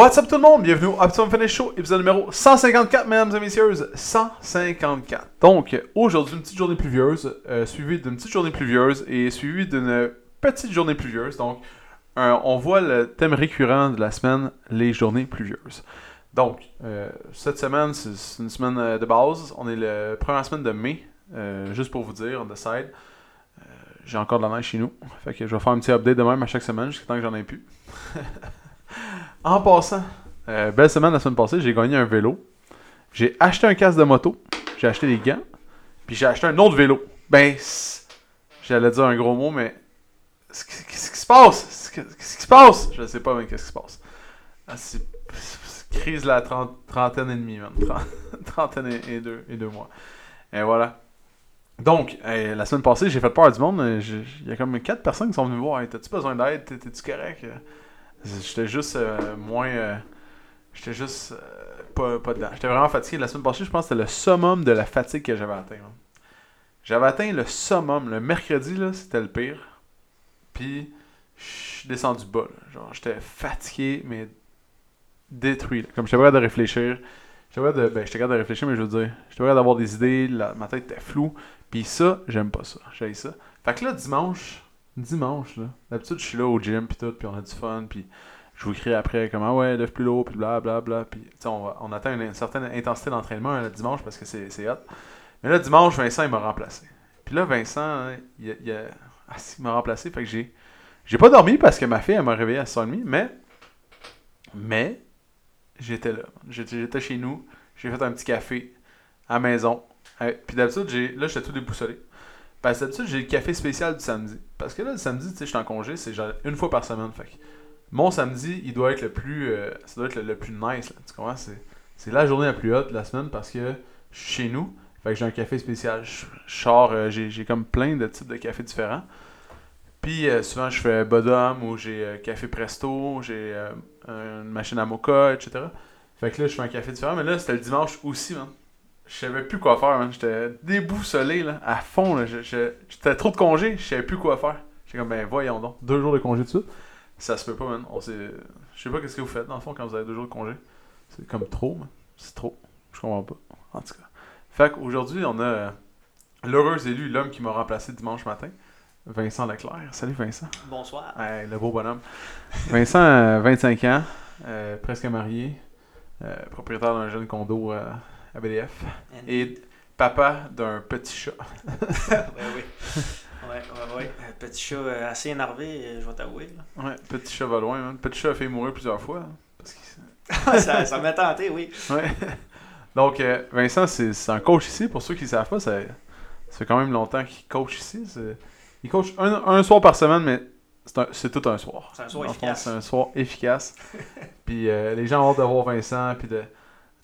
What's up tout le monde? Bienvenue au Optimum Fitness Show, épisode numéro 154, mesdames et messieurs. 154. Donc, aujourd'hui, une petite journée pluvieuse, euh, suivie d'une petite journée pluvieuse et suivie d'une petite journée pluvieuse. Donc, euh, on voit le thème récurrent de la semaine, les journées pluvieuses. Donc, euh, cette semaine, c'est une semaine de base. On est la première semaine de mai, juste pour vous dire, on décide. Euh, J'ai encore de la neige chez nous. Fait que je vais faire un petit update de même à chaque semaine jusqu'à temps que j'en ai plus. en passant, euh, belle semaine la semaine passée, j'ai gagné un vélo. J'ai acheté un casque de moto. J'ai acheté des gants. Puis j'ai acheté un autre vélo. Ben, j'allais dire un gros mot, mais. Qu'est-ce qui se passe? Qu'est-ce qui se passe? Je sais pas même qu'est-ce qui se passe? Ah, c'est crise la trentaine et demie. Tren- Trentaine et, deux, et deux mois. Et voilà. Donc, la semaine passée, j'ai fait peur à du monde. Il y a comme quatre personnes qui sont venues me voir. T'as-tu besoin d'aide? T'es- T'es-tu correct? J'étais juste euh, moins. euh, J'étais juste euh, pas, pas dedans. J'étais vraiment fatigué. La semaine passée, je pense que c'était le summum de la fatigue que j'avais atteint. man. J'avais atteint le summum. Le mercredi, là, c'était le pire. Puis, je suis descendu bas. Genre, j'étais fatigué, mais détruit. Comme j'étais capable de réfléchir. J'étais de, ben, capable de réfléchir, mais je veux dire, j'étais capable d'avoir des idées. ma tête était floue. Puis ça, j'aime pas ça. J'aime ça. Fait que là, dimanche, dimanche, là, d'habitude, je suis là au gym, puis tout, puis on a du fun, puis je vous écris après comment ouais lève plus lourd puis bla bla puis tu sais, on, atteint une, certaine intensité d'entraînement le dimanche parce que c'est hot. Mais là dimanche Vincent il m'a remplacé. Puis là Vincent hein, ah, il m'a remplacé fait que j'ai j'ai pas dormi parce que ma fille elle m'a réveillé à 6h30 mais mais j'étais là. J'étais chez nous j'ai fait un petit café à la maison. Puis d'habitude là j'étais tout déboussolé parce que d'habitude j'ai le café spécial du samedi parce que là le samedi tu sais je suis en congé c'est genre une fois par semaine fait que mon samedi, il doit être le plus. euh, ça doit être le, le plus nice. Là. Tu comprends? C'est, la journée la plus haute de la semaine parce que je suis chez nous. Fait que j'ai un café spécial. Je, euh, j'ai, comme plein de types de cafés différents. Puis euh, souvent, je fais Bodum ou j'ai café Presto, j'ai une machine à mocha, etc. Fait que là, je fais un café différent. Mais là, c'était le dimanche aussi, man. Je savais plus quoi faire, man. J'étais déboussolé, là, à fond. Là. J'étais trop de congés, je savais plus quoi faire. J'étais comme, ben voyons donc. Deux jours de congé dessus? Ça se peut pas, man. On. Je sais pas qu'est-ce que vous faites, dans le fond, quand vous avez deux jours de congé. C'est comme trop, man. C'est trop. Je comprends pas. En tout cas. Fait qu'aujourd'hui, on a euh, l'heureux élu, l'homme qui m'a remplacé dimanche matin. Vincent Leclerc. Salut, Vincent. Bonsoir. Hey, le beau bonhomme. Vincent, euh, 25 ans, euh, presque marié, euh, propriétaire d'un jeune condo euh, à BDF. Et papa d'un petit chat. ouais, oui. Ouais, ouais, ouais. Un petit chat euh, assez énervé, euh, je vais t'avouer. là. Ouais, petit chat va loin, man. Petit chat a fait mourir plusieurs fois. hein, parce qu'il ça ça m'a tenté, oui. Ouais. Donc, euh, Vincent, c'est c'est un coach ici. Pour ceux qui ne savent pas, ça, ça fait quand même longtemps qu'il coach ici. C'est- Il coach un, un soir par semaine, mais c'est un- c'est tout un soir. C'est un soir fond, efficace. C'est un soir efficace. puis euh, les gens ont hâte de voir Vincent, puis de. Tu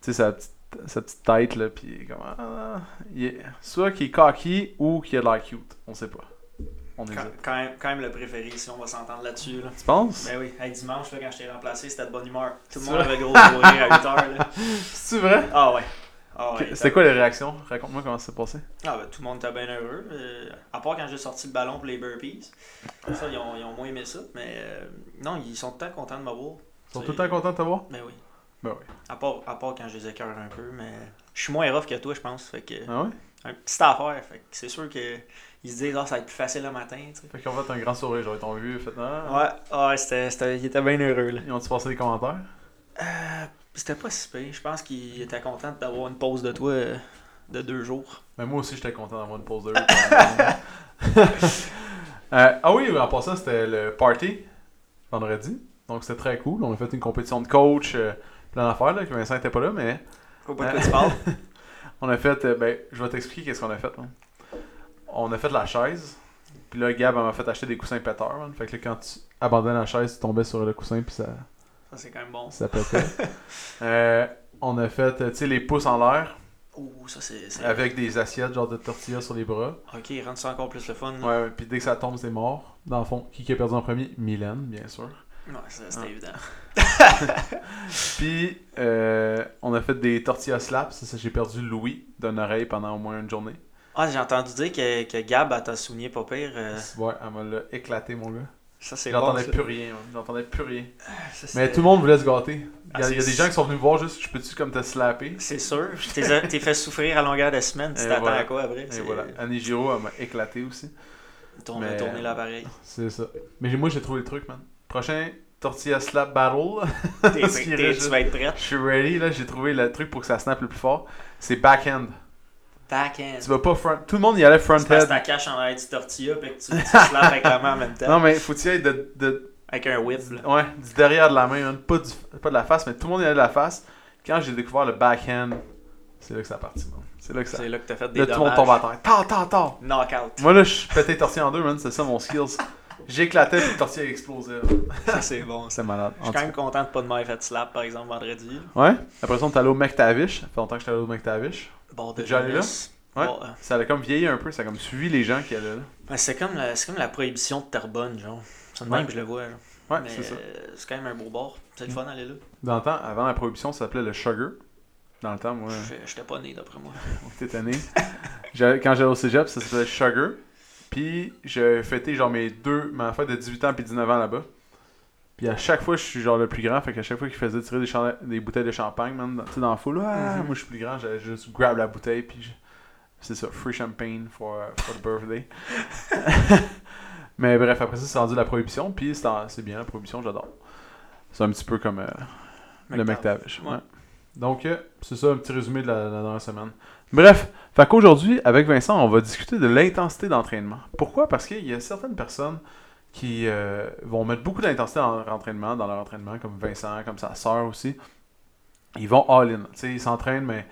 sais, sa petite, sa petite tête, là, puis comment. ah, il est, soit qu'il est cocky ou qu'il a de l'air cute. On sait pas. On Quand, hésite. quand même, quand même le préféré, si on va s'entendre là-dessus. Là. Tu penses? Ben oui, hey, dimanche, là, quand je t'ai remplacé, c'était de bonne humeur. Tout le monde avait gros sourire à 8h. Là. C'est vrai? Ah ouais. Ah, ouais, C'était quoi les réactions? Raconte-moi comment ça s'est passé. Ah, ben, tout le monde était bien heureux. euh, à part quand j'ai sorti le ballon pour les burpees. Ça, ils ont, ils ont moins aimé ça. Mais euh, non, ils sont tout le temps contents de me voir. Ils sont tout le temps contents de te voir? Ben oui. Ben oui. À part, à part quand je les écœure un peu, mais je suis moins rough que toi, je pense. Fait que, Ah ouais? un petit affaire. Fait que c'est sûr que ils se disent, ah, ça va être plus facile le matin. tu sais. Fait qu'en fait, un grand sourire, genre, ils t'ont vu, fait ah. Ouais, ouais c'était, c'était, il était bien heureux. Là. Ils ont-tu passé des commentaires? Euh, c'était pas si pire. Je pense qu'il était content d'avoir une pause de toi euh, de deux jours. Mais moi aussi, j'étais content d'avoir une pause de Euh, ah oui, en passant, c'était le party vendredi. Donc c'était très cool. On a fait une compétition de coach, euh, plein d'affaires, là, que Vincent était pas là, mais Au bout de quoi tu parles? on a fait, euh, ben, je vais t'expliquer qu'est-ce qu'on a fait. On a fait la chaise, puis là, Gab m'a fait acheter des coussins péteurs. man. Fait que là, quand tu abandonnais la chaise, tu tombais sur le coussin, puis ça, Ça, c'est quand même bon. ça pétait. Euh, on a fait, euh, tu sais, les pouces en l'air. Ouh, ça c'est. avec des assiettes, genre de tortillas sur les bras. Ok, rendre ça encore plus le fun. là. Ouais, puis dès que ça tombe, c'est mort. Dans le fond, qui qui a perdu en premier? Mylène, bien sûr. Ouais, ça, c'était Ah. évident. Puis, euh, on a fait des tortillas slaps. Ça, ça, j'ai perdu Louis d'une oreille pendant au moins une journée. Ah, j'ai entendu dire que, que Gab, elle t'a souligné pas pire. euh, Ouais, elle m'a l'a éclaté, mon gars. ça, c'est bon. J'entendais ça. plus rien. J'entendais plus rien. Ça, Mais tout le monde voulait se gâter. Il y a, Ah, il y a c'est- des gens qui sont venus me voir juste, je peux-tu comme te slapper? C'est sûr. Je t'ai t'es fait souffrir à longueur de semaine. Tu t'attends voilà. à quoi après? Et C'est- voilà. Annie Giraud, elle m'a éclaté aussi. Tourner, Mais- tourner l'appareil. C'est ça. Mais moi, j'ai trouvé le truc, man. Prochain tortilla slap battle. Reste Tu vas être prête. Je suis ready, là. J'ai trouvé le truc pour que ça snap le plus fort. C'est backhand. Backhand. Tu vas pas front. Tout le monde y allait C'est parce que fronthead. ta cache en arrière du tortilla puis que tu, tu slaps avec la main en même temps. Non, mais faut y aller de, de, Avec un whip. Là. ouais, du derrière de la main. Pas, du, pas de la face, mais tout le monde y allait de la face. Quand j'ai découvert le backhand, c'est là que ça a parti, man. C'est là que ça. C'est là que t'as fait des Là, tout le monde tombe à terre. Ta, ta, ta. Knockout. Moi, là, je suis pété tortilla en deux, man. C'est ça mon skills. J'éclatais puis le tortilla explosait. Ça, c'est bon. C'est malade. Je suis quand même content de pas de m'avoir fait slap, par exemple, vendredi. Ouais? Après ça, on est allé au McTavish. Ça fait longtemps que j'étais allé au McTavish. Bord de T'es déjà allé là? Ouais. Bon, euh, Ça a comme vieilli un peu. Ça a comme suivi les gens qui allaient là. ben, c'est comme, la- c'est comme la prohibition de Terrebonne, genre. C'est de Ouais. même que je le vois. Genre. Ouais, Mais c'est ça. euh, c'est quand même un beau bord. C'est le fun d'aller là. Dans le temps, avant la prohibition, ça s'appelait le Sugar. Dans le temps, moi, Je- J'étais pas né, d'après moi. on était né. Quand j'allais au cégep, ça s'appelait Sugar. Puis j'ai fêté genre mes deux, ma fête de 18 ans puis 19 ans là-bas. Puis à chaque fois, je suis genre le plus grand. Fait qu'à chaque fois qu'ils faisaient tirer des, bouteilles de champagne, man, tu sais, dans la foule, ah, Mhm. moi je suis plus grand, j'allais juste grab la bouteille. Puis je- c'est ça, free champagne for, for the birthday. Mais bref, après ça, c'est rendu la prohibition. Puis c'est bien, la prohibition, j'adore. C'est un petit peu comme. euh, le McTavish. Ouais. Ouais. Donc, euh, c'est ça un petit résumé de la, la dernière semaine. Bref, fait qu'aujourd'hui, avec Vincent, on va discuter de l'intensité d'entraînement. Pourquoi? Parce qu'il y a certaines personnes qui euh, vont mettre beaucoup d'intensité dans leur entraînement, dans leur entraînement, comme Vincent, comme sa sœur aussi. Ils vont all-in. Tu sais, ils s'entraînent, mais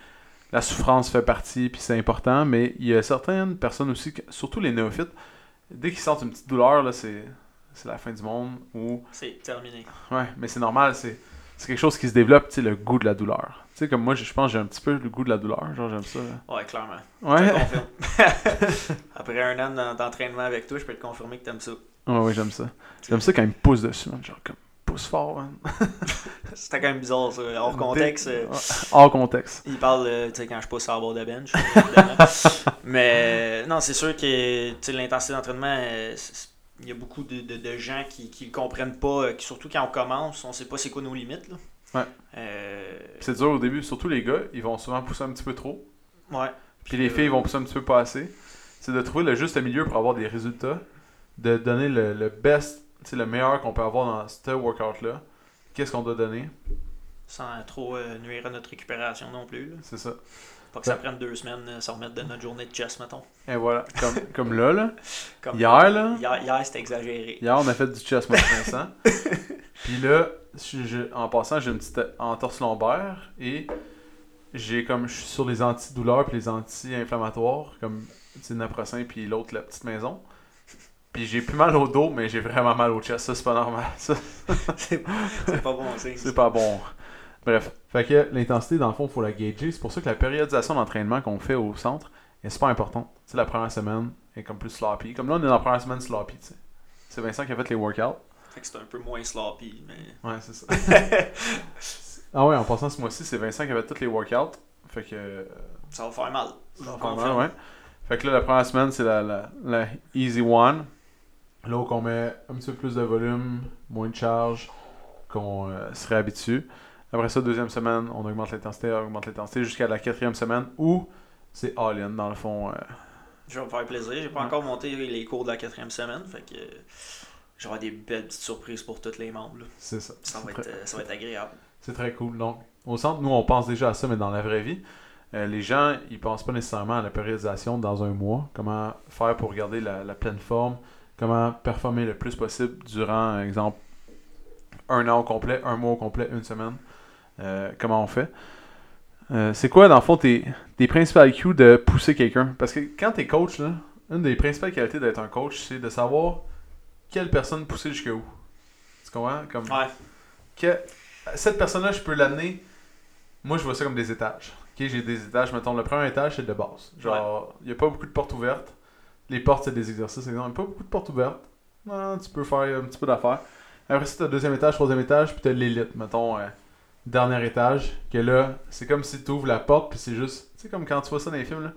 la souffrance fait partie, puis c'est important. Mais il y a certaines personnes aussi, surtout les néophytes, dès qu'ils sentent une petite douleur, là, c'est c'est la fin du monde. Ou C'est terminé. Ouais, mais c'est normal, c'est c'est quelque chose qui se développe, tu sais, le goût de la douleur. Tu sais, comme moi, je je pense que j'ai un petit peu le goût de la douleur, genre j'aime ça. Ouais, clairement. Je te Ouais, confirme. Après un an d'en- d'entraînement avec toi, je peux te confirmer que t'aimes ça. ouais, ouais, j'aime ça. J'aime ça quand il me pousse dessus, man, genre comme pousse fort, man. C'était quand même bizarre, ça. Hors contexte, euh, Ouais, Hors contexte. il parle, euh, tu sais, quand je pousse à bord de bench. Mais non, c'est sûr que tu sais, l'intensité d'entraînement, euh, c'est- il y a beaucoup de, de- de gens qui ne le comprennent pas, euh, qui, surtout quand on commence, on sait pas c'est quoi nos limites. Là. Ouais. Euh, C'est dur au début, surtout les gars, ils vont souvent pousser un petit peu trop. ouais. Puis les filles vont pousser un petit peu pas assez. C'est de trouver le juste milieu pour avoir des résultats, de donner le, le best, le meilleur qu'on peut avoir dans ce workout-là. Qu'est-ce qu'on doit donner? Sans trop euh, nuire à notre récupération non plus. C'est ça. Pas que ça prenne deux semaines euh, s'en remettre de notre journée de chest, mettons. Et voilà, comme, comme là, là. Comme Hier, là. Hier, hier, c'était exagéré. Hier, on a fait du chest moi Vincent. Puis là, je- je- en passant, j'ai une petite entorse lombaire et j'ai comme je suis sur les antidouleurs puis les anti-inflammatoires comme naproxen puis l'autre la petite maison. Puis j'ai plus mal au dos, mais j'ai vraiment mal au chest. Ça, c'est pas normal. Ça, c'est pas bon signe. c'est pas bon. Bref. Fait que l'intensité, dans le fond, il faut la gager. C'est pour ça que la périodisation d'entraînement qu'on fait au centre est super importante. Tu sais, la première semaine est comme plus sloppy. Comme là, on est dans la première semaine sloppy, tu sais. C'est Vincent qui a fait les workouts. Fait que c'est un peu moins sloppy, mais. Ouais, c'est ça. ah ouais, en passant ce mois-ci, c'est Vincent qui avait tous les workouts. Fait que. euh, Ça va faire mal. ça va faire mal, ouais. Fait que là, la première semaine, c'est la, la, la easy one. Là où on met un petit peu plus de volume, moins de charge, qu'on euh, se réhabitue. Après ça, deuxième semaine, on augmente l'intensité, on augmente l'intensité jusqu'à la quatrième semaine où c'est all-in dans le fond. euh, Je vais me faire plaisir. J'ai pas Ouais. encore monté les cours de la quatrième semaine. Fait que euh, j'aurai des belles petites surprises pour tous les membres. c'est ça. Ça va, être, euh, ça va être agréable. C'est très cool. Donc, au centre, nous, on pense déjà à ça, mais dans la vraie vie, euh, les gens, ils pensent pas nécessairement à la périodisation dans un mois. Comment faire pour garder la, la pleine forme? Comment performer le plus possible durant, exemple, un an au complet, un mois au complet, une semaine? Euh, comment on fait? Euh, c'est quoi, dans le fond, tes, tes principales cues de pousser quelqu'un? Parce que quand t'es coach, là, une des principales qualités d'être un coach, c'est de savoir quelle personne pousser jusqu'à où. Tu comprends? Comme, Ouais. que cette personne-là, je peux l'amener. Moi, je vois ça comme des étages. Ok, j'ai des étages. Mettons, le premier étage, c'est de base. Genre, il n'y a pas beaucoup de portes ouvertes. Les portes, c'est des exercices, exemple. Il n'y a pas beaucoup de portes ouvertes. Non, tu peux faire un petit peu d'affaires. Après ça, le deuxième étage, troisième étage, puis t'as l'élite, mettons, euh, dernier étage, que là, c'est comme si tu ouvres la porte, puis c'est juste, tu sais, comme quand tu vois ça dans les films, là,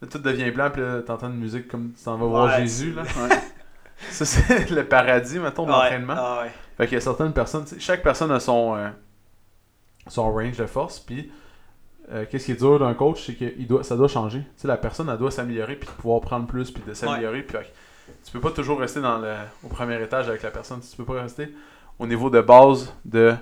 là tout devient blanc, puis là, t'entends une musique comme tu t'en vas voir Ouais, Jésus, là. ça, c'est le paradis, mettons, Ouais, d'entraînement. ah ouais. Fait qu'il y a certaines personnes, chaque personne a son, euh, son range de force, puis euh, qu'est-ce qui est dur d'un coach, c'est que il doit, ça doit changer. Tu sais, la personne, elle doit s'améliorer, puis de pouvoir prendre plus, puis de s'améliorer, puis tu peux pas toujours rester dans le, au premier étage avec la personne, tu peux pas rester au niveau de base de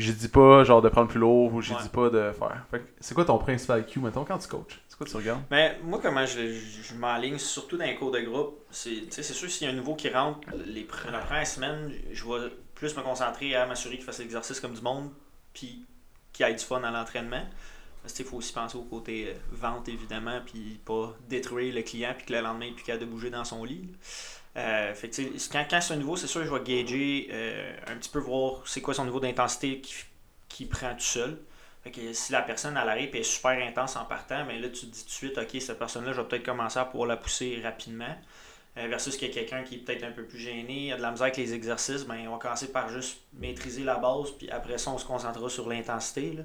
j'ai dit pas genre de prendre plus lourd ou j'ai Ouais. dit pas de faire. Fait que c'est quoi ton principal cue, mettons, quand tu coaches? C'est quoi tu regardes? Mais moi, comment je, je, je m'enligne, surtout dans les cours de groupe, c'est sûr s'il y a un nouveau qui rentre, les, la première semaine, je vais plus me concentrer à m'assurer qu'il fasse l'exercice comme du monde, puis qu'il ait du fun à l'entraînement. Parce qu'il faut aussi penser au côté euh, vente, évidemment, puis pas détruire le client, puis que le lendemain, il est plus capable de bouger dans son lit. là. Euh, fait que, quand, quand c'est nouveau, c'est sûr je vais gager euh, un petit peu voir c'est quoi son niveau d'intensité qui, qui prend tout seul. Fait que si la personne à l'arrêt est super intense en partant, mais là tu te dis tout de suite, ok, cette personne-là, je vais peut-être commencer à pouvoir la pousser rapidement. Euh, versus qu'il y a quelqu'un qui est peut-être un peu plus gêné, a de la misère avec les exercices, ben, on va commencer par juste maîtriser la base, puis après ça, on se concentrera sur l'intensité.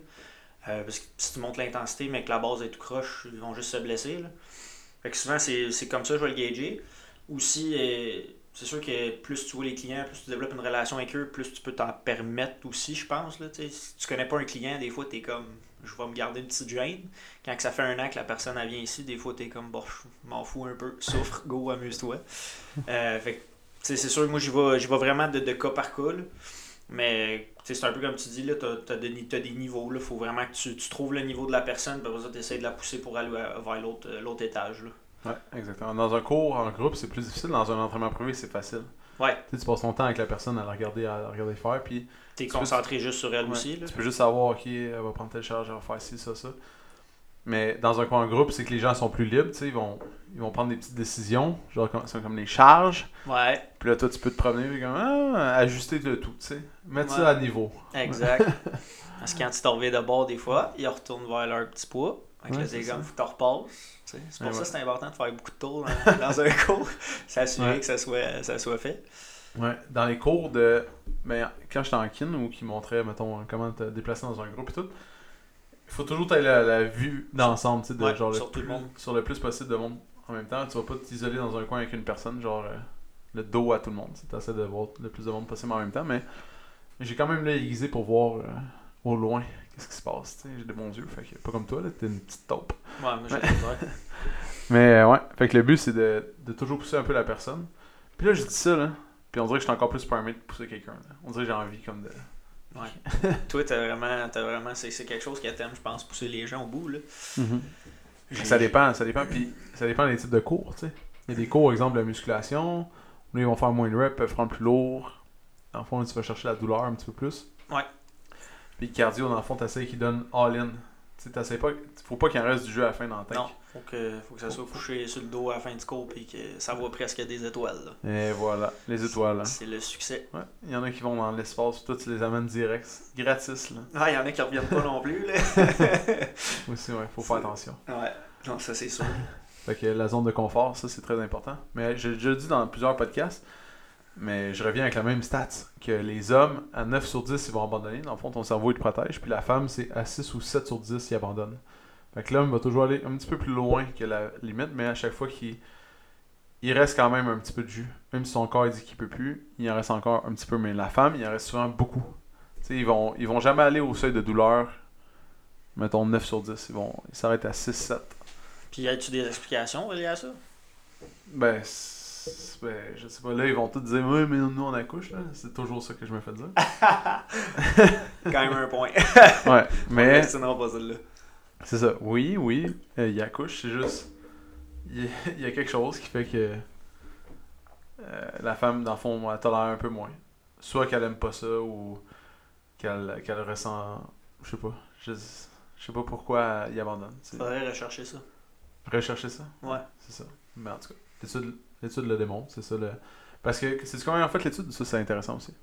parce que si tu montes l'intensité, mais que la base est tout croche, ils vont juste se blesser. Là. Fait que souvent, c'est comme ça que je vais le gager. Aussi, euh, c'est sûr que plus tu vois les clients, plus tu développes une relation avec eux, plus tu peux t'en permettre aussi, je pense. Là, si tu connais pas un client, des fois, tu es comme, je vais me garder une petite gêne. Quand ça fait un an que la personne vient ici, des fois, tu es comme, bon, je m'en fous un peu, souffre, go, amuse-toi. Euh, c'est sûr que moi, j'y vais, vraiment de, de cas par cas. là. Mais c'est un peu comme tu dis, tu as, des t'as des niveaux. Il faut vraiment que tu, trouves le niveau de la personne, puis après ça, tu essaies de la pousser pour aller à- vers l'autre euh, étage. Là. Ouais, exactement. Dans un cours en groupe, c'est plus difficile. Dans un entraînement privé, c'est facile. Ouais, Tu sais, tu passes ton temps avec la personne à la regarder, à la regarder faire, puis tu es Tu peux- concentré juste sur elle Ouais. aussi. Là. Tu peux juste savoir, ok, elle va prendre telle charge, elle va faire ci, ça, ça. Mais dans un coin en groupe, c'est que les gens sont plus libres, tu sais, ils vont, ils vont prendre des petites décisions, genre comme, c'est comme les charges. Ouais, Puis là, toi, tu peux te promener, puis comme, ah, ajuster le tout, tu sais. Mettre Ouais. ça à niveau. exact. Parce que quand tu t'en reviens de bord, des fois, ils retournent vers leur petit poids. Que Ouais, comme, ça. faut que tu repasses. C'est pour Ouais, ça que c'est important de faire beaucoup de tours dans, dans un cours. S'assurer que ça soit, ça soit fait. Ouais. Dans les cours de. Ben, quand j'étais en kin, ou qui montraient, mettons, comment te déplacer dans un groupe et tout, il faut toujours t'aller la, la vue d'ensemble, tu sais, de Ouais, genre le sur tout le plus- monde. sur le plus possible de monde en même temps. Tu vas pas t'isoler dans un coin avec une personne, genre euh, le dos à tout le monde. Tu essaies de voir le plus de monde possible en même temps, mais j'ai quand même l'œil aiguisé pour voir euh, au loin qu'est-ce qui se passe. tu sais? J'ai des bons yeux, fait que pas comme toi, là, t'es une petite taupe. Ouais, moi, j'ai Ouais. Mais ouais, fait que le but c'est de, de toujours pousser un peu la personne. Puis là, je dis ça, là, puis on dirait que je suis encore plus permis de pousser quelqu'un. là. On dirait que j'ai envie comme de. Ouais. Toi, t'as vraiment, t'as vraiment c'est, c'est quelque chose qui t'aime, je pense, pousser les gens au bout. Là. J'ai- Ça dépend, ça dépend, puis ça dépend des types de cours, tu sais. Il y a des cours, exemple, de musculation, où ils vont faire moins de reps, peuvent prendre plus lourd. Le fond, tu vas chercher la douleur un petit peu plus. Ouais. Puis cardio, dans le fond, t'essayes qu'il donne all-in. T'essayes pas, faut pas qu'il en reste du jeu à la fin dans la tête. Non, faut que, faut que ça soit couché sur le dos à la fin du cours et que ça voit presque des étoiles. là. Et voilà, les étoiles. hein. C'est le succès. Ouais. Il y en a qui vont dans l'espace, toi tu les amènes direct, gratis là. Ah, il y en a qui reviennent pas non plus. Là. Aussi, ouais, faut faire attention. ouais, non, ça c'est sûr. Fait que la zone de confort, ça c'est très important. Mais j'ai déjà dit dans plusieurs podcasts, mais je reviens avec la même stat, que les hommes, à 9 sur 10, ils vont abandonner. Dans le fond, ton cerveau, il te protège. Puis la femme, c'est à 6 ou 7 sur 10, il abandonne. Fait que l'homme va toujours aller un petit peu plus loin que la limite, mais à chaque fois qu'il il reste quand même un petit peu de jus. Même si son corps il dit qu'il peut plus, il en reste encore un petit peu. Mais la femme, il en reste souvent beaucoup. Tu sais, ils vont, ils vont jamais aller au seuil de douleur, mettons 9 sur 10. Ils vont ils s'arrêtent à 6-7. Puis, as-tu des explications reliées à ça? Ben, ben, je sais pas, là, ils vont tous dire, oui, mais nous, on accouche, là. C'est toujours ça que je me fais dire. Quand même un point. Ouais, mais. Sinon, pas celle-là. c'est ça. Oui, oui, euh, il accouche, c'est juste, il y, a, il y a quelque chose qui fait que euh, la femme, dans le fond, elle tolère un peu moins. Soit qu'elle aime pas ça, ou qu'elle qu'elle ressent, je sais pas, je, sais pas pourquoi il abandonne. Faudrait rechercher ça. Rechercher ça? Ouais. C'est ça. Mais en tout cas, l'étude, le démontre, c'est ça le. Parce que c'est comment en fait l'étude, ça c'est intéressant aussi.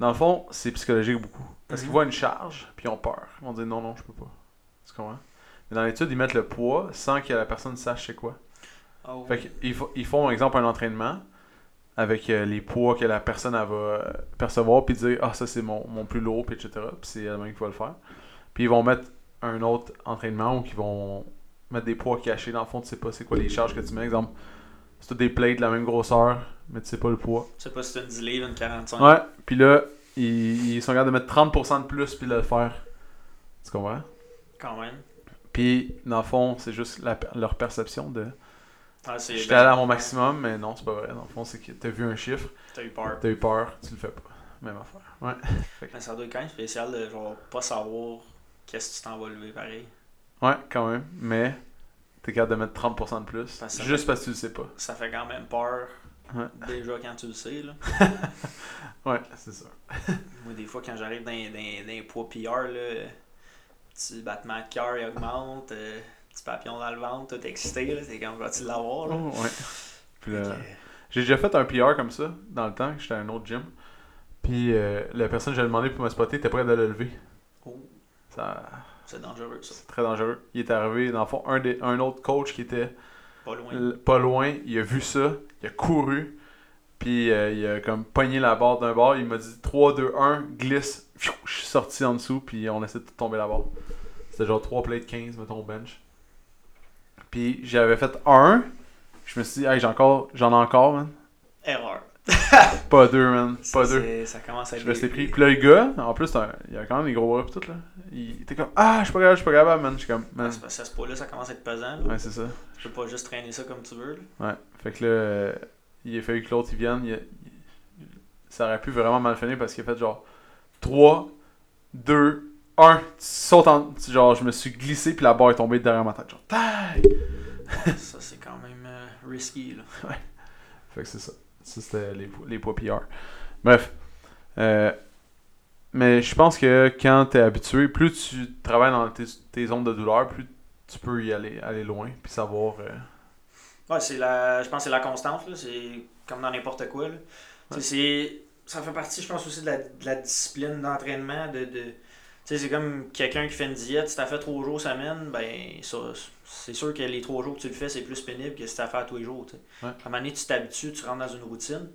Dans le fond, c'est psychologique beaucoup. Parce qu'ils Mhm. voient une charge, puis ils ont peur. Ils vont dire non, non, je peux pas. Tu comprends? Mais dans l'étude, ils mettent le poids sans que la personne sache c'est quoi. Oh. Fait qu'ils ils font, exemple, un entraînement avec euh, les poids que la personne elle va euh, percevoir, puis dire Ah, ça c'est mon, mon plus lourd, puis etc. Puis c'est elle-même qui va le faire. Puis ils vont mettre un autre entraînement où ils vont mettre des poids cachés. Dans le fond, tu sais pas c'est quoi les charges que tu mets. Exemple, c'est des plates de la même grosseur, mais tu sais pas le poids. Je sais pas si c'est une 10 livres, une 45. Ouais, puis là, ils, ils sont capables de mettre 30% de plus, puis de le faire. Tu comprends? Quand même. Puis, dans le fond, c'est juste la- leur perception de. Ah, J'étais allé à mon maximum, mais non, c'est pas vrai. Dans le fond, c'est que t'as vu un chiffre, T'as eu peur. t'as eu peur, tu le fais pas. Même affaire. Ouais. Mais ça doit être quand même spécial de genre pas savoir qu'est-ce que tu t'en vas lever pareil. Ouais, quand même. Mais t'es capable de mettre 30% de plus. Parce ça juste parce que tu le sais pas. Ça fait quand même peur Ouais. déjà quand tu le sais. Là. Ouais, c'est ça. Moi, des fois, quand j'arrive dans, dans, dans les poids PR, là, petit battement de cœur il augmente, euh, petit papillon dans le ventre, tout excité, là, c'est comme vas-tu l'avoir. Oh, ouais. J'ai déjà fait un PR comme ça, dans le temps, que j'étais à un autre gym. Puis euh, la personne que j'ai demandé pour me spotter était prête à le lever? oh, Ça, c'est dangereux ça. c'est très dangereux. Il est arrivé, dans le fond, un, des, un autre coach qui était Pas loin. L- pas loin, il a vu ça, il a couru, puis euh, il a comme pogné la barre d'un bord, il m'a dit 3, 2, 1, glisse, je suis sorti en dessous, puis on essaie de tomber la barre. C'était genre 3 plates 15, mettons, bench. Puis j'avais fait 1, je me suis dit, hey, j'ai encore, j'en ai encore, man. Erreur. Pas deux, man, Ça, pas deux. Ça commence à Je être. resté des- pris. Puis là, le gars, en plus, il a quand même des gros pis tout, là. Il était comme, ah, je suis pas capable, je suis pas capable, man. Je suis comme, Ah, man. que à ce point-là, ça commence à être pesant. Là. Ouais, c'est ça. Tu peux pas juste traîner ça comme tu veux. là. Ouais. Fait que là, il a fallu que l'autre il vienne. il a- ça aurait pu vraiment mal finir parce qu'il a fait genre 3, 2, 1. Tu sautes en. Genre, je me suis glissé puis la barre est tombée derrière ma tête. Genre, taille! ça, c'est quand même euh, risky. Là. Fait que c'est ça. Ça, c'était les, les poids. Bref. Euh, mais je pense que quand t'es habitué, plus tu travailles dans tes, tes zones de douleur, plus tu peux y aller, aller loin puis savoir. euh, Ouais, c'est la, je pense que c'est la constance, là. c'est comme dans n'importe quoi. Là. Tu c'est, ça fait partie, je pense aussi de la, de la discipline d'entraînement. De, de, tu sais, c'est comme quelqu'un qui fait une diète, si t'as fait trois jours semaine, ben ça, c'est sûr que les trois jours que tu le fais, c'est plus pénible que si t'as fait à tous les jours. Ouais. À un moment donné, tu t'habitues, tu rentres dans une routine.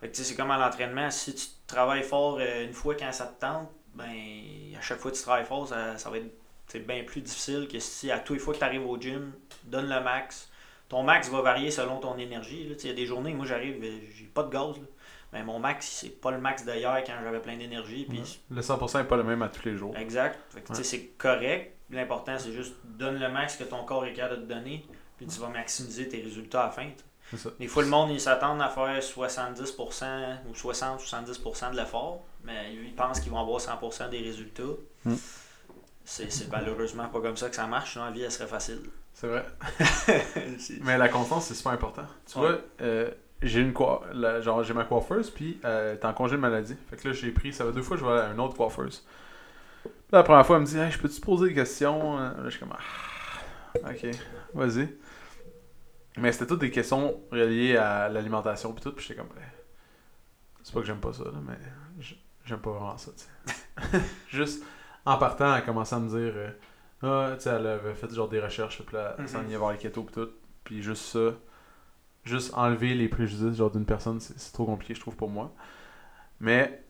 Fait que, c'est comme à l'entraînement, si tu travailles fort euh, une fois quand ça te tente, ben à chaque fois que tu travailles fort, ça, ça va être c'est bien plus difficile que si à tous les fois que tu arrives au gym, donne le max. Ton max va varier selon ton énergie. Il y a des journées, moi j'arrive, euh, j'ai pas de gaz. Là. Mais mon max, c'est pas le max d'hier quand j'avais plein d'énergie. Puis Le 100% est pas le même à tous les jours. Exact. C'est correct. L'important, c'est juste donne le max que ton corps est capable de te donner. Puis tu vas maximiser tes résultats à la fin. ça. Des fois, le monde, ils s'attendent à faire 70% ou 60-70% de l'effort, mais ils pensent qu'ils vont avoir 100% des résultats. Mm. C'est malheureusement pas comme ça que ça marche. Sinon, la vie, elle serait facile. C'est vrai. Mais la constance, c'est super important. Tu Ouais. vois, euh, j'ai une la- genre j'ai ma coiffeuse, puis euh, elle est en congé de maladie. Fait que là, j'ai pris, ça va deux fois je vais à une autre coiffeuse. Puis la première fois, elle me dit, hey, je peux-tu te poser des questions Là, je suis comme, ah, ok, vas-y. Mais c'était toutes des questions reliées à l'alimentation, puis tout, puis j'étais comme, Ben, c'est pas que j'aime pas ça, là, mais j'aime pas vraiment ça, tu sais. Juste en partant, elle a commencé à me dire, euh, ah, tu sais, elle avait fait genre des recherches, puis là, elle s'en allait voir les keto, puis tout. Puis juste ça, juste enlever les préjudices genre d'une personne, c'est trop compliqué, je trouve, pour moi. Mais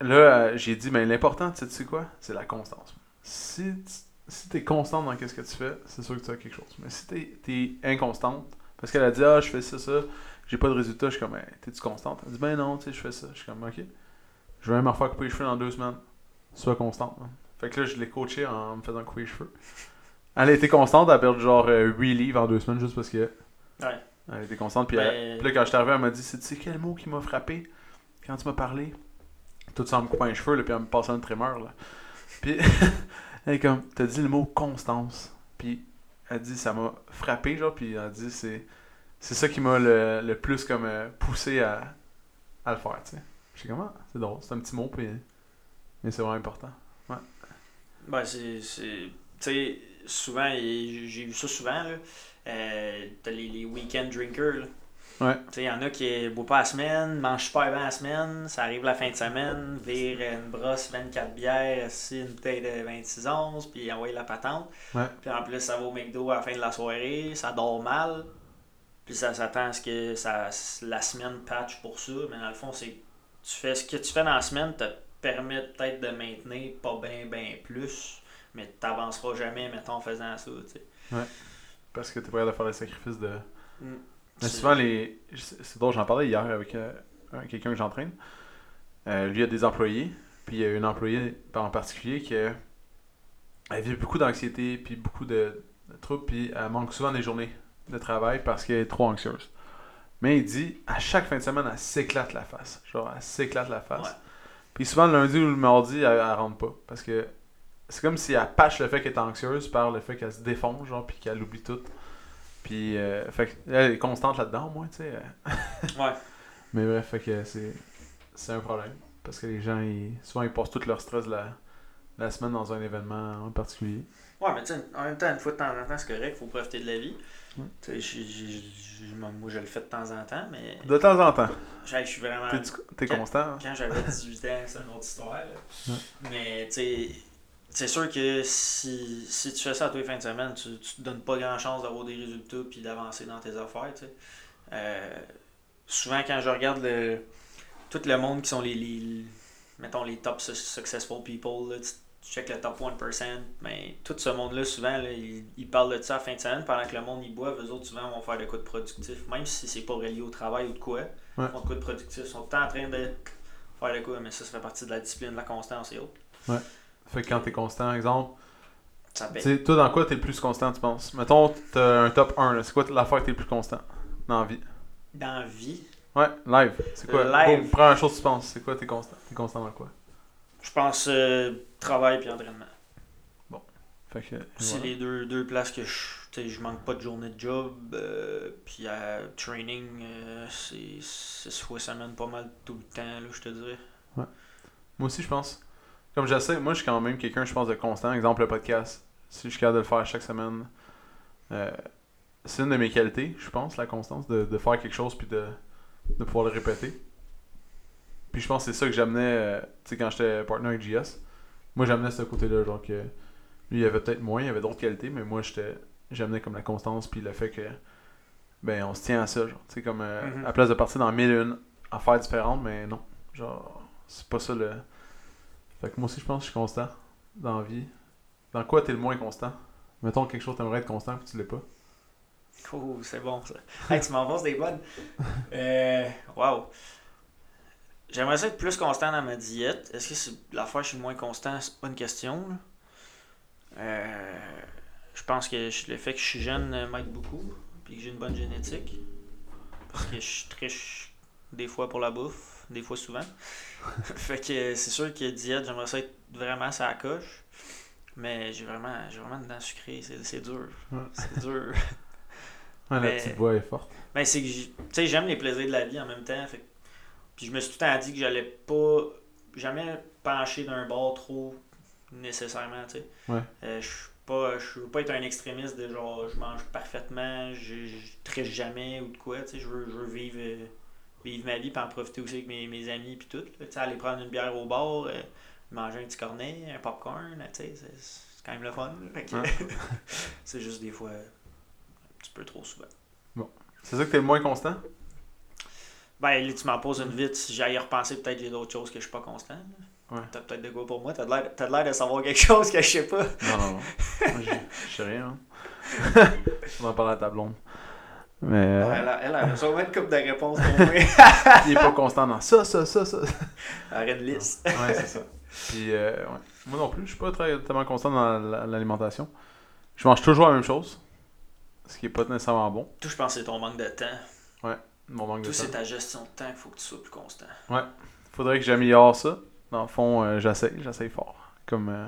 là, euh, j'ai dit, mais l'important, tu sais, tu quoi? C'est la constance. Si tu si t'es constante dans ce que tu fais, c'est sûr que tu as quelque chose. Mais si t'es es inconstante, parce qu'elle a dit, ah, je fais ça, ça, j'ai pas de résultat, je suis comme, t'es-tu constante? Elle dit, ben non, tu sais, je fais ça. Je suis comme, ok. Je vais même me refaire couper les cheveux dans deux semaines. Sois constante. man. Fait que là, je l'ai coaché en me faisant couper les cheveux. Elle a été constante, elle a perdu genre euh, 8 livres en deux semaines juste parce que. Ouais. Elle été constante. Puis, Ben- elle- puis là, quand je suis arrivé, elle m'a dit C'est tu sais quel mot qui m'a frappé quand tu m'as parlé? Tout ça en me coupant les cheveux, là, puis en me passant une trémeur. Là. Puis, elle est comme T'as dit le mot constance. Puis, elle dit Ça m'a frappé, genre, puis elle dit C'est c'est ça qui m'a le, le plus comme euh, poussé à, à le faire, tu sais. Je sais comment C'est drôle, c'est un petit mot, puis. Mais c'est vraiment important. Ben, c'est. Tu sais, souvent, j'ai vu ça souvent, là. Euh, t'as les, les weekend drinkers, là. Ouais. Il y en a qui ne boivent pas la semaine, mangent super bien la semaine, ça arrive la fin de semaine, vire une brosse 24 bières, une bouteille de 26 onces, puis envoyer la patente. Ouais. Puis en plus, ça va au McDo à la fin de la soirée, ça dort mal. Puis ça s'attend à ce que ça, la semaine patch pour ça, mais dans le fond, c'est tu fais ce que tu fais dans la semaine te permet peut-être de maintenir pas bien, bien plus, mais tu n'avanceras jamais, mettons, en faisant ça. Parce que tu es prêt à faire les sacrifices de. Mm. Mais souvent, les. C'est drôle, j'en parlais hier avec euh, un- quelqu'un que j'entraîne. Euh, lui, il a des employés. Puis il y a une employée en particulier qui euh, elle vit beaucoup d'anxiété, puis beaucoup de, de troubles, puis elle manque souvent des journées de travail parce qu'elle est trop anxieuse. Mais il dit, à chaque fin de semaine, elle s'éclate la face. Genre, elle s'éclate la face. Ouais. Puis souvent, le lundi ou le mardi, elle, elle rentre pas. Parce que c'est comme si elle patche le fait qu'elle est anxieuse par le fait qu'elle se défonce, genre, puis qu'elle oublie tout. Puis, euh, fait que, elle est constante là-dedans, au moins, tu sais. euh. Ouais. Mais bref, fait que c'est, c'est un problème. Parce que les gens, ils, souvent, ils passent tout leur stress la, la semaine dans un événement en particulier. Ouais, mais tu sais, en même temps, une fois de temps en temps, c'est correct, faut profiter de la vie. Tu sais, moi, je le fais de temps en temps, mais De temps en temps. je suis vraiment. T'es, t'es Quand- constant. hein? Quand j'avais 18 ans, c'est une autre histoire. là. Mais tu sais, c'est sûr que si, si tu fais ça à tous les fins de semaine, tu, tu te donnes pas grand chance d'avoir des résultats puis d'avancer dans tes affaires. tu sais. Euh, souvent, quand je regarde le, tout le monde qui sont les, les mettons les top su- successful people, là, tu, tu check le top 1%, mais tout ce monde-là, souvent, là, ils, ils parlent de ça à la fin de semaine pendant que le monde y boit. Eux autres, souvent, vont faire de quoi de productif, même si c'est pas relié au travail ou de quoi. Ils font de quoi de productif. Ils sont tout le temps en train de faire de quoi, mais ça, ça fait partie de la discipline, de la constance et autres. Fait que quand t'es constant, exemple, Ça tu toi, dans quoi t'es le plus constant, tu penses? Mettons, t'as un top 1, là. c'est quoi l'affaire que t'es le plus constant dans la vie? Dans la vie, Ouais, live. C'est quoi? Live. Bon, prends une chose que tu penses. C'est quoi t'es constant? T'es constant dans quoi? Je pense euh, travail puis entraînement. Fait que. C'est voilà. les deux, deux places que je, je manque pas de journée de job. euh, puis à training, euh, c'est six fois semaine pas mal tout le temps, là, je te dirais. Moi aussi, je pense. Comme j'essaie, moi, je suis quand même quelqu'un, je pense, de constant. Exemple, le podcast. Si je suis capable de le faire chaque semaine, euh, c'est une de mes qualités, je pense, la constance, de, de faire quelque chose puis de, de pouvoir le répéter. Puis je pense que c'est ça que j'amenais, euh, tu sais, quand j'étais partner avec JS. Moi, j'amenais ce côté-là, genre que lui, il avait peut-être moins, il avait d'autres qualités, mais moi, j'étais j'amenais comme la constance puis le fait que, ben, on se tient à ça, genre, tu sais, comme, euh, Mhm. à la place de partir dans mille et une affaires différentes, mais non, genre, c'est pas ça le... Fait que moi aussi, je pense que je suis constant dans la vie. Dans quoi t'es le moins constant? Mettons quelque chose t'aimerais être constant puis tu l'es pas. Oh, c'est bon ça. Hey, tu m'enfonces des bonnes. Euh, wow. J'aimerais ça être plus constant dans ma diète. Est-ce que c'est l'affaire, je suis moins constant? C'est pas une question. là. Euh, je pense que le fait que je suis jeune m'aide beaucoup. Puis que j'ai une bonne génétique. Parce que je triche des fois pour la bouffe, des fois souvent. fait que c'est sûr que diète, j'aimerais ça être vraiment ça coche. Mais j'ai vraiment, j'ai vraiment une dent sucrée, c'est c'est dur. Ouais. C'est dur. Ouais, la Mais- petite voix est forte. Ben, c'est que tu sais, j'aime les plaisirs de la vie en même temps. Fait, puis je me suis tout le temps dit que j'allais pas jamais pencher d'un bord trop nécessairement, tu sais. Ouais. Euh, je suis pas je veux pas être un extrémiste de genre je mange parfaitement, je, je triche jamais ou de quoi, tu sais, je veux, je veux vivre euh, vivre ma vie puis en profiter aussi avec mes, mes amis puis tout, tu sais, aller prendre une bière au bar, euh, manger un petit cornet, un popcorn, tu sais, c'est quand même le fun. c'est juste des fois un petit peu trop souvent. C'est ça que t'es le moins constant? Ben, là, tu m'en poses une vite. Si j'aille repenser, peut-être j'ai d'autres choses que je suis pas constant. Ouais. T'as peut-être de quoi pour moi. T'as de l'air- de l'air de savoir quelque chose que je sais pas. Non, non, non. Je je sais rien. Hein. On en parle à ta blonde. Mais euh, Elle, a- elle a sûrement une couple de réponses pour moi. il est pas constant dans ça, ça, ça, ça. Aurait une liste. Ouais, c'est ça. Puis, euh, ouais. Moi non plus, je suis pas très, tellement constant dans la- l'alimentation. Je mange toujours la même chose. Ce qui est pas nécessairement bon. Tout, je pense c'est ton manque de temps. Mon manque Tout, de c'est temps. ta gestion de temps qu'il faut que tu sois plus constant. Faudrait que j'améliore ça. Dans le fond, euh, j'essaye, j'essaye fort. Comme euh,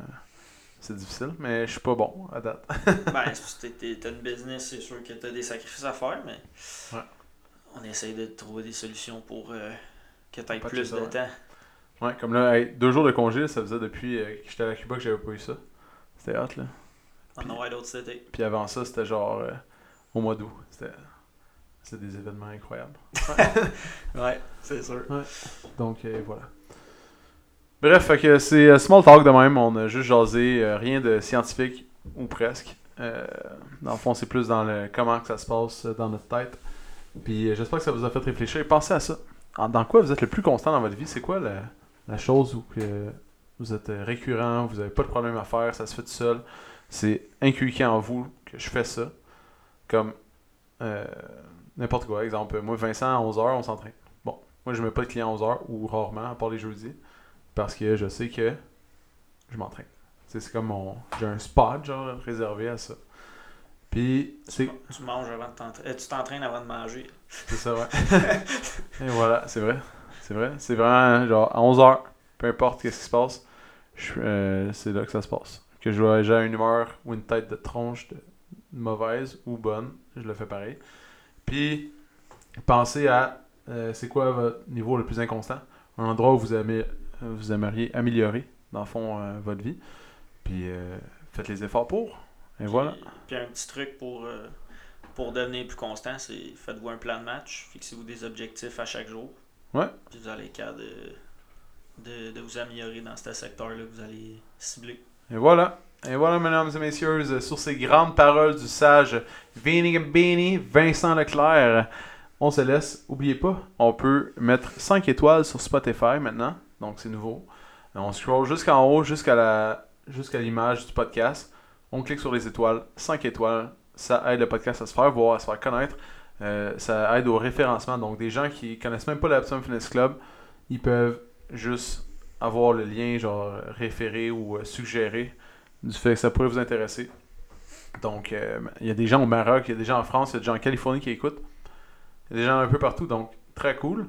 c'est difficile, mais je suis pas bon à date. ben, si t'es- t'es- t'as une business, c'est sûr que t'as des sacrifices à faire, mais Ouais. on essaye de trouver des solutions pour euh, que t'aies plus ça, de ouais. temps. Ouais, comme là, hey, deux jours de congé, ça faisait depuis euh, que j'étais à Cuba que j'avais pas eu ça. C'était hot, là. On en a d'autres cet été. Puis avant ça, c'était genre euh, au mois d'août. C'était c'est des événements incroyables. Ouais, c'est sûr. Donc euh, voilà. Bref, c'est euh, small talk de même. On a juste jasé, euh, rien de scientifique ou presque. Euh, dans le fond, c'est plus dans le comment que ça se passe dans notre tête. Puis j'espère que ça vous a fait réfléchir. Et pensez à ça. Dans quoi vous êtes le plus constant dans votre vie? C'est quoi la, la chose où vous êtes récurrent, vous n'avez pas de problème à faire, ça se fait tout seul? C'est inculqué en vous que je fais ça. Comme euh, n'importe quoi. Exemple, moi, Vincent, à 11h, on s'entraîne. Bon, moi, je mets pas de clients à 11h ou rarement, à part les jeudis. Parce que je sais que je m'entraîne. C'est comme mon. J'ai un spot, genre, réservé à ça. Puis, c'est Tu manges avant de t'entraîner. euh, tu t'entraînes avant de manger. c'est ça, ouais. Et voilà, c'est vrai. C'est vrai. C'est vraiment, genre, à 11h, peu importe qu'est-ce qui se passe, euh, c'est là que ça se passe. Que je j'ai une humeur ou une tête de tronche de mauvaise ou bonne, je le fais pareil. Puis, pensez à euh, c'est quoi votre niveau le plus inconstant, un endroit où vous, aimez, vous aimeriez améliorer, dans le fond, euh, votre vie. Puis, euh, faites les efforts pour. Et voilà. Puis, puis un petit truc pour, euh, pour devenir plus constant, c'est faites-vous un plan de match, fixez-vous des objectifs à chaque jour. Ouais. Puis vous allez être capable de, de, de vous améliorer dans ce secteur-là que vous allez cibler. Et voilà. Et voilà, mesdames et messieurs, sur ces grandes paroles du sage Vinny Beanie, Vincent Leclerc, on se laisse. Oubliez pas, on peut mettre 5 étoiles sur Spotify maintenant. Donc, c'est nouveau. On scroll jusqu'en haut, jusqu'à la jusqu'à l'image du podcast. On clique sur les étoiles, 5 étoiles. Ça aide le podcast à se faire voir, à se faire connaître. Euh, ça aide au référencement. Donc, des gens qui connaissent même pas l'Absum Fitness Club, ils peuvent juste avoir le lien, genre, référé ou euh, suggéré du fait que ça pourrait vous intéresser. Donc, euh, il y a des gens au Maroc, il y a des gens en France, il y a des gens en Californie qui écoutent. Il y a des gens un peu partout, donc très cool.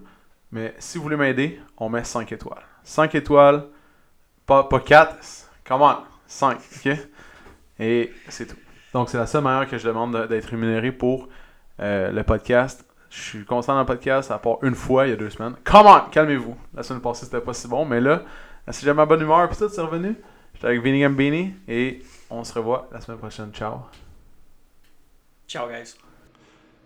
Mais si vous voulez m'aider, on met 5 étoiles. 5 étoiles, pas, pas 4, come on, 5, ok? Et c'est tout. Donc, c'est la seule manière que je demande de- d'être rémunéré pour euh, le podcast. Je suis constant dans le podcast, à part une fois il y a deux semaines. Come on, calmez-vous. La semaine passée, c'était pas si bon, mais là, si j'ai ma bonne humeur, puis tout, c'est revenu. J'étais avec Vinny Gambini et on se revoit la semaine prochaine. Ciao. Ciao, guys.